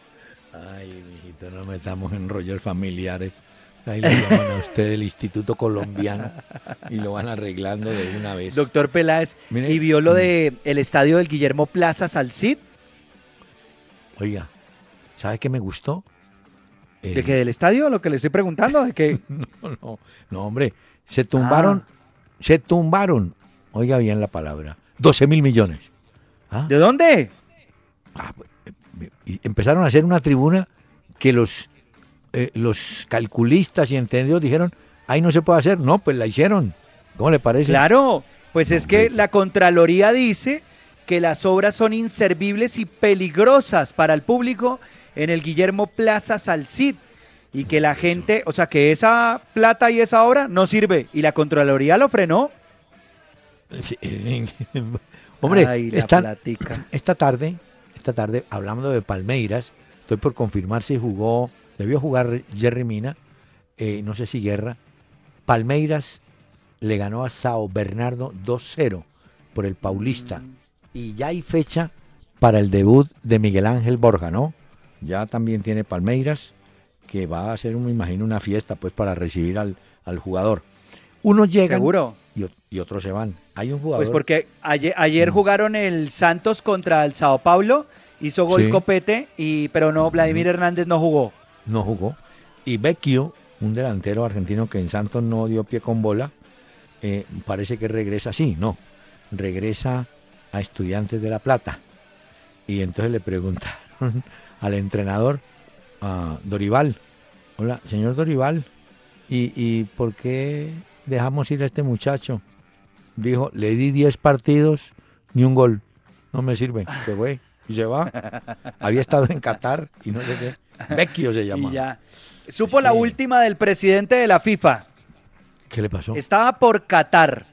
Ay, mijito, no metamos en rollos familiares. Ahí le llaman a usted del Instituto Colombiano y lo van arreglando de una vez. Doctor Peláez, Mire, ¿y vio lo mm. de el estadio del Guillermo Plaza Salcid? Oiga, ¿sabe qué me gustó? ¿De El- qué del estadio? Lo que le estoy preguntando, ¿de qué? No, no, no, hombre. Se tumbaron, se tumbaron, oiga bien la palabra, 12 mil millones. ¿Ah? ¿De dónde? Ah, eh, y empezaron a hacer una tribuna que los, eh, los calculistas y entendidos dijeron, ahí no se puede hacer. No, pues la hicieron. ¿Cómo le parece? Claro, pues es que la Contraloría dice que las obras son inservibles y peligrosas para el público en el Guillermo Plaza Salcid y que la gente, o sea, que esa plata y esa obra no sirve y la Contraloría lo frenó. Sí, eh, Hombre, Ay, la esta, platica. esta tarde, esta tarde, hablando de Palmeiras, estoy por confirmar si jugó, debió jugar Jerry Mina, eh, no sé si Guerra. Palmeiras le ganó a Sao Bernardo 2-0 por el Paulista. Y ya hay fecha para el debut de Miguel Ángel Borja, ¿no? Ya también tiene Palmeiras, que va a hacer, me imagino, una fiesta pues para recibir al, al jugador. Unos llegan Seguro. Y, ot- y otros se van. Hay un jugador. Pues porque ayer, ayer jugaron el Santos contra el Sao Paulo hizo gol Sí. Copete, y, pero no, Vladimir Hernández no jugó. no jugó. Y Vecchio, un delantero argentino que en Santos no dio pie con bola, eh, parece que regresa, sí, no, regresa a Estudiantes de La Plata. Y entonces le preguntaron al entrenador, a Dorival, hola, señor Dorival, ¿y, ¿y por qué dejamos ir a este muchacho? Dijo, le di 10 partidos, ni un gol. No me sirve, se fue y se va. Había estado en Qatar y no sé qué. Vecchio se llama. Y ya. Supo la última del presidente de la FIFA. ¿Qué le pasó? Estaba por Qatar.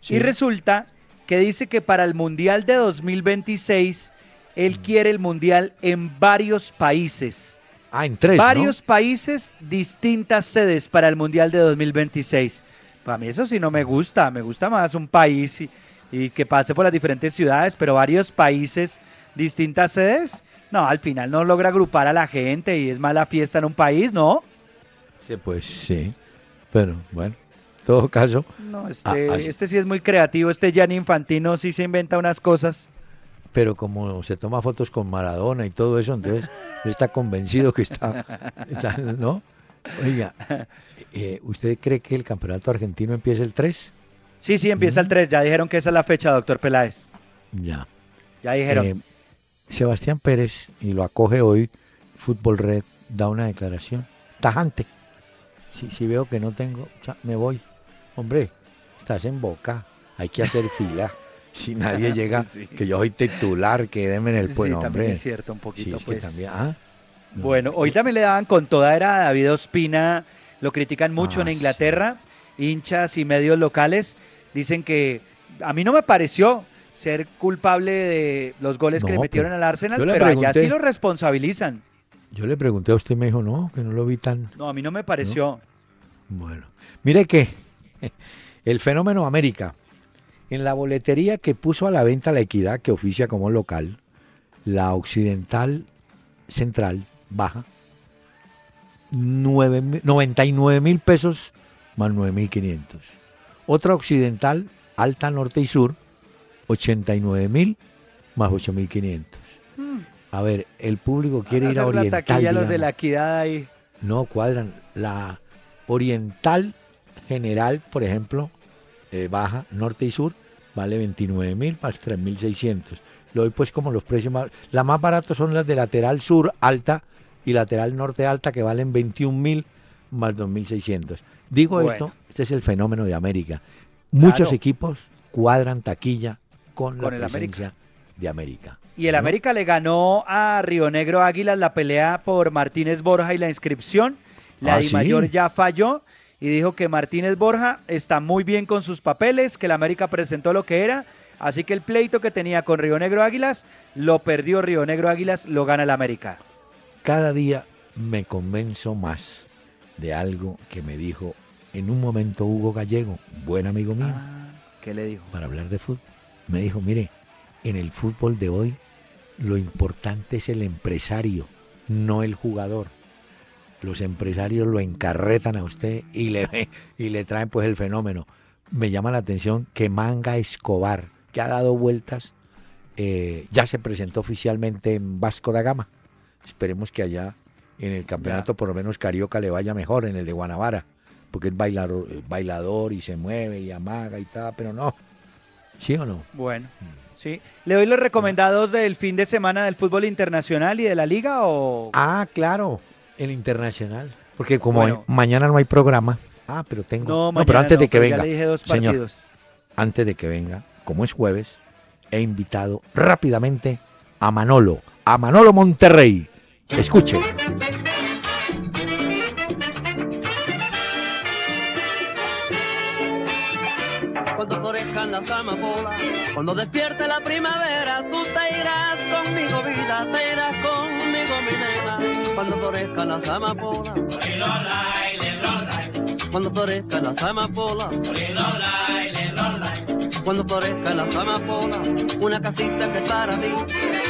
Sí. Y resulta que dice que para el Mundial de 2026, él quiere el Mundial en varios países. Ah, en tres, ¿no? varios países, distintas sedes para el Mundial de 2026. Para mí eso sí no me gusta, me gusta más un país y, y que pase por las diferentes ciudades, pero varios países, distintas sedes. No, al final no logra agrupar a la gente y es mala fiesta en un país, ¿no? Sí, pues sí. Pero bueno, en todo caso. No, este, este sí es muy creativo, este Gianni Infantino sí se inventa unas cosas. pero como se toma fotos con Maradona y todo eso, entonces está convencido que está, está- ¿no? Oiga, eh, ¿usted cree que el campeonato argentino empieza el 3? Sí, sí, empieza el 3, ya dijeron que esa es la fecha, doctor Peláez. Ya. Ya dijeron. Eh, Sebastián Pérez, y lo acoge hoy, Fútbol Red, da una declaración tajante. Si, si veo que no tengo, ya, me voy. Hombre, estás en boca, hay que hacer fila. Si nadie llega, Sí. que yo soy titular, que en el Sí, pueblo, también hombre. es cierto, un poquito, Sí, es que pues. también, ah. Bueno, hoy también le daban con toda era a David Ospina, lo critican mucho Ah, en Inglaterra, hinchas y medios locales dicen que a mí no me pareció ser culpable de los goles que le metieron al Arsenal, pero allá pregunté. sí lo responsabilizan. Yo le pregunté a usted y me dijo, no, que no lo vi tan... No, a mí no me pareció. Bueno, mire que el fenómeno América, en la boletería que puso a la venta la equidad que oficia como local, la occidental central baja, nueve mil- 99 mil pesos más 9 mil 500. Otra occidental, alta norte y sur, 89 mil más 8 mil 500. A ver, el público quiere ir a la oriental. taquilla los de la equidad ahí. No cuadran. La oriental general, por ejemplo, eh, baja, norte y sur, vale 29 mil más 3.600. Lo doy pues como los precios más... Las más baratas son las de lateral sur alta y lateral norte alta que valen 21 mil más 2.600. Digo Bueno. esto, este es el fenómeno de América. Muchos Claro. equipos cuadran taquilla con, Con la el América. presencia de América. Y el ¿no? América le ganó a Río Negro Águilas la pelea por Martínez Borja y la inscripción. La Ah, Di ¿sí? Mayor ya falló y dijo que Martínez Borja está muy bien con sus papeles, que el América presentó lo que era. Así que el pleito que tenía con Río Negro Águilas lo perdió Río Negro Águilas, lo gana el América. Cada día me convenzo más de algo que me dijo en un momento Hugo Gallego, buen amigo mío, Ah, ¿Qué le dijo? para hablar de fútbol. Me dijo, mire, en el fútbol de hoy lo importante es el empresario, no el jugador. Los empresarios lo encarretan a usted y le, y le traen pues el fenómeno. Me llama la atención que Manga Escobar, que ha dado vueltas, eh, ya se presentó oficialmente en Vasco da Gama. Esperemos que allá en el campeonato, por lo menos Carioca, le vaya mejor en el de Guanabara, porque es bailador, eh, bailador y se mueve y amaga y tal, pero no. ¿Sí o no? Bueno, sí. ¿Le doy los recomendados del fin de semana del fútbol internacional y de la liga o...? Ah, claro, el internacional. Porque como Bueno. hay- mañana no hay programa. Ah, pero tengo. No, No, mañana pero antes no, de que venga. Ya le dije dos señor, partidos. antes de que venga, como es jueves, he invitado rápidamente a Manolo, a Manolo Monterrey. Escuche. cuando florezcan las amapolas, cuando despierte la primavera, tú te irás conmigo, vida, te irás conmigo, mi nena, cuando florezcan las amapolas. Cuando florezcan las amapolas, cuando florezcan las amapolas, una casita que es para ti.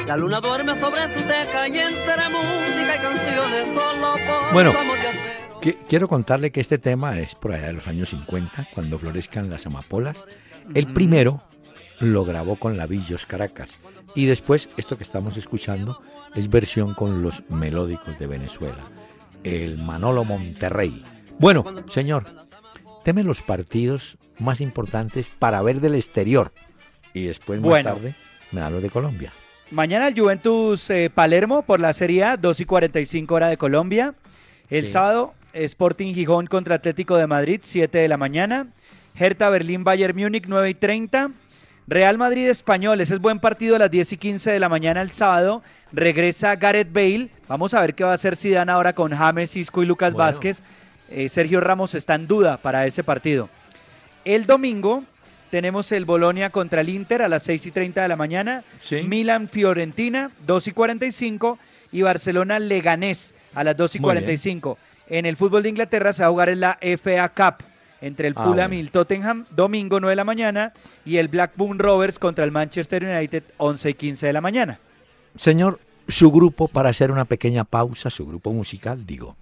La luna duerme sobre su teca y entre música y canciones solo por Bueno. Que- quiero contarle que este tema es por allá de los años 50, cuando florezcan las amapolas. El primero lo grabó con Lavillos Caracas. Y después, esto que estamos escuchando es versión con los melódicos de Venezuela, el Manolo Monterrey. Bueno, señor, teme los partidos más importantes para ver del exterior. Y después, más Bueno. tarde, me hablo de Colombia. Mañana el Juventus eh, Palermo por la Serie A, 2 y 45 hora de Colombia. El Sí. sábado, Sporting Gijón contra Atlético de Madrid, 7 de la mañana. Hertha Berlín Bayern Múnich, 9 y 30. Real Madrid Español, ese es buen partido a las 10 y 15 de la mañana el sábado. Regresa Gareth Bale. Vamos a ver qué va a hacer Zidane ahora con James, Isco y Lucas Bueno. Vázquez. Eh, Sergio Ramos está en duda para ese partido. El domingo tenemos el Bolonia contra el Inter a las 6 y 30 de la mañana. Sí. Milan Fiorentina, 2 y 45. Y Barcelona Leganés a las 2 y Muy bien. 45. En el fútbol de Inglaterra se va a jugar en la FA Cup entre el Ah, Fulham y el Tottenham, domingo 9 de la mañana. Y el Blackburn Rovers contra el Manchester United, 11 y 15 de la mañana. Señor, su grupo, para hacer una pequeña pausa, su grupo musical, digo.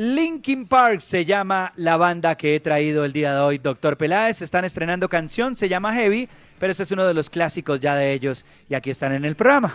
Linkin Park se llama la banda que he traído el día de hoy, Doctor Peláez. Están estrenando canción, se llama Heavy, pero ese es uno de los clásicos ya de ellos y aquí están en el programa.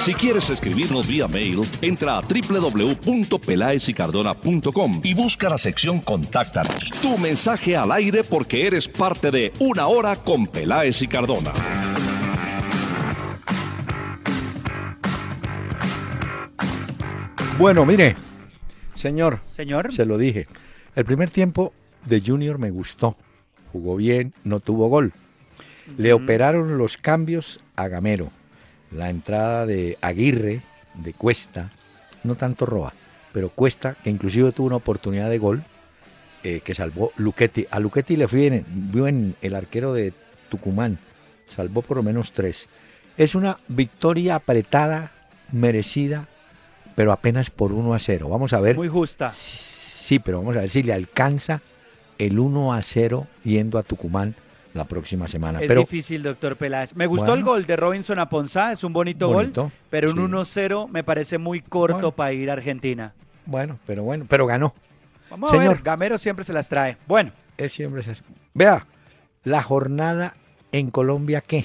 Si quieres escribirnos vía mail, entra a www.pelaesicardona.com y busca la sección Contáctanos. Tu mensaje al aire porque eres parte de Una Hora con Peláez y Cardona. Bueno, mire, señor, Señor, se lo dije. El primer tiempo de Junior me gustó. Jugó bien, no tuvo gol. Le operaron los cambios a Gamero. La entrada de Aguirre, de Cuesta, no tanto Roa, pero Cuesta, que inclusive tuvo una oportunidad de gol, eh, que salvó Luchetti. A Luchetti le fue bien, vio en el arquero de Tucumán, salvó por lo menos tres. Es una victoria apretada, merecida, pero apenas por 1 a 0. Vamos a ver. muy justa. Sí, pero vamos a ver si le alcanza el 1 a 0 yendo a Tucumán la próxima semana. Es pero difícil, doctor Peláez. Me gustó el gol de Robinson a Ponzá, es un bonito, Bonito, gol, pero un sí. 1-0 me parece muy corto Bueno. para ir a Argentina. bueno, pero bueno, pero ganó. Vamos a Señor. ver, Gamero siempre se las trae. Bueno, Es siempre así. Vea, la jornada en Colombia, ¿qué?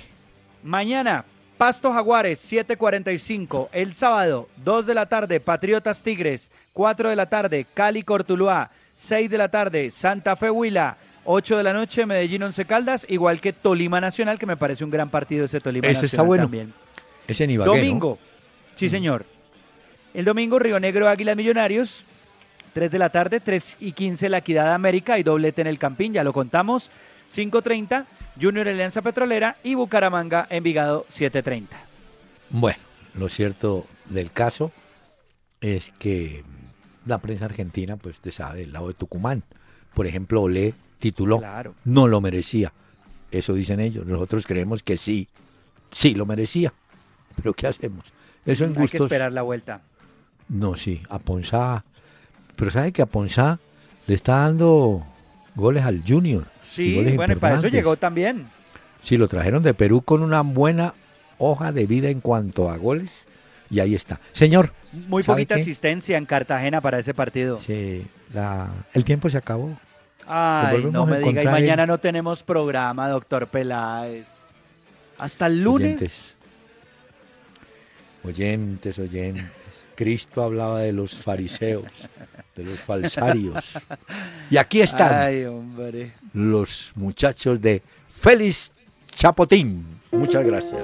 mañana, Pasto Jaguares, 7.45. El sábado, 2 de la tarde, Patriotas Tigres. 4 de la tarde, Cali Cortuluá. 6 de la tarde, Santa Fe Huila. 8 de la noche, Medellín Once Caldas, igual que Tolima Nacional, que me parece un gran partido ese Tolima Ese Nacional está bueno. también. Es en Ibagué, ¿no? Domingo. Sí, señor. El domingo, Río Negro Águila Millonarios. 3 de la tarde, 3 y 15 La Equidad América y doblete en el Campín, ya lo contamos. 5.30, Junior Alianza Petrolera y Bucaramanga Envigado 7.30. Bueno, lo cierto del caso es que la prensa argentina, pues te sabe, el lado de Tucumán, por ejemplo, Olé tituló, Claro. no lo merecía. Eso dicen ellos. Nosotros creemos que sí, sí lo merecía. Pero ¿qué hacemos? Eso en Hay que esperar la vuelta. No, sí, a Ponzá. Pero sabe que a Ponzá le está dando goles al Junior. Sí, bueno, y para eso llegó también. Sí, lo trajeron de Perú con una buena hoja de vida en cuanto a goles. Y ahí está. Señor, Muy ¿sabe poquita qué? asistencia en Cartagena para ese partido. Sí, la- el tiempo se acabó. Ay, no me diga, y mañana en- no tenemos programa, doctor Peláez. Hasta el lunes. Oyentes, oyentes, oyentes. Cristo hablaba de los fariseos, de los falsarios. Y aquí están Ay, los muchachos de Félix Chapotín. Muchas gracias.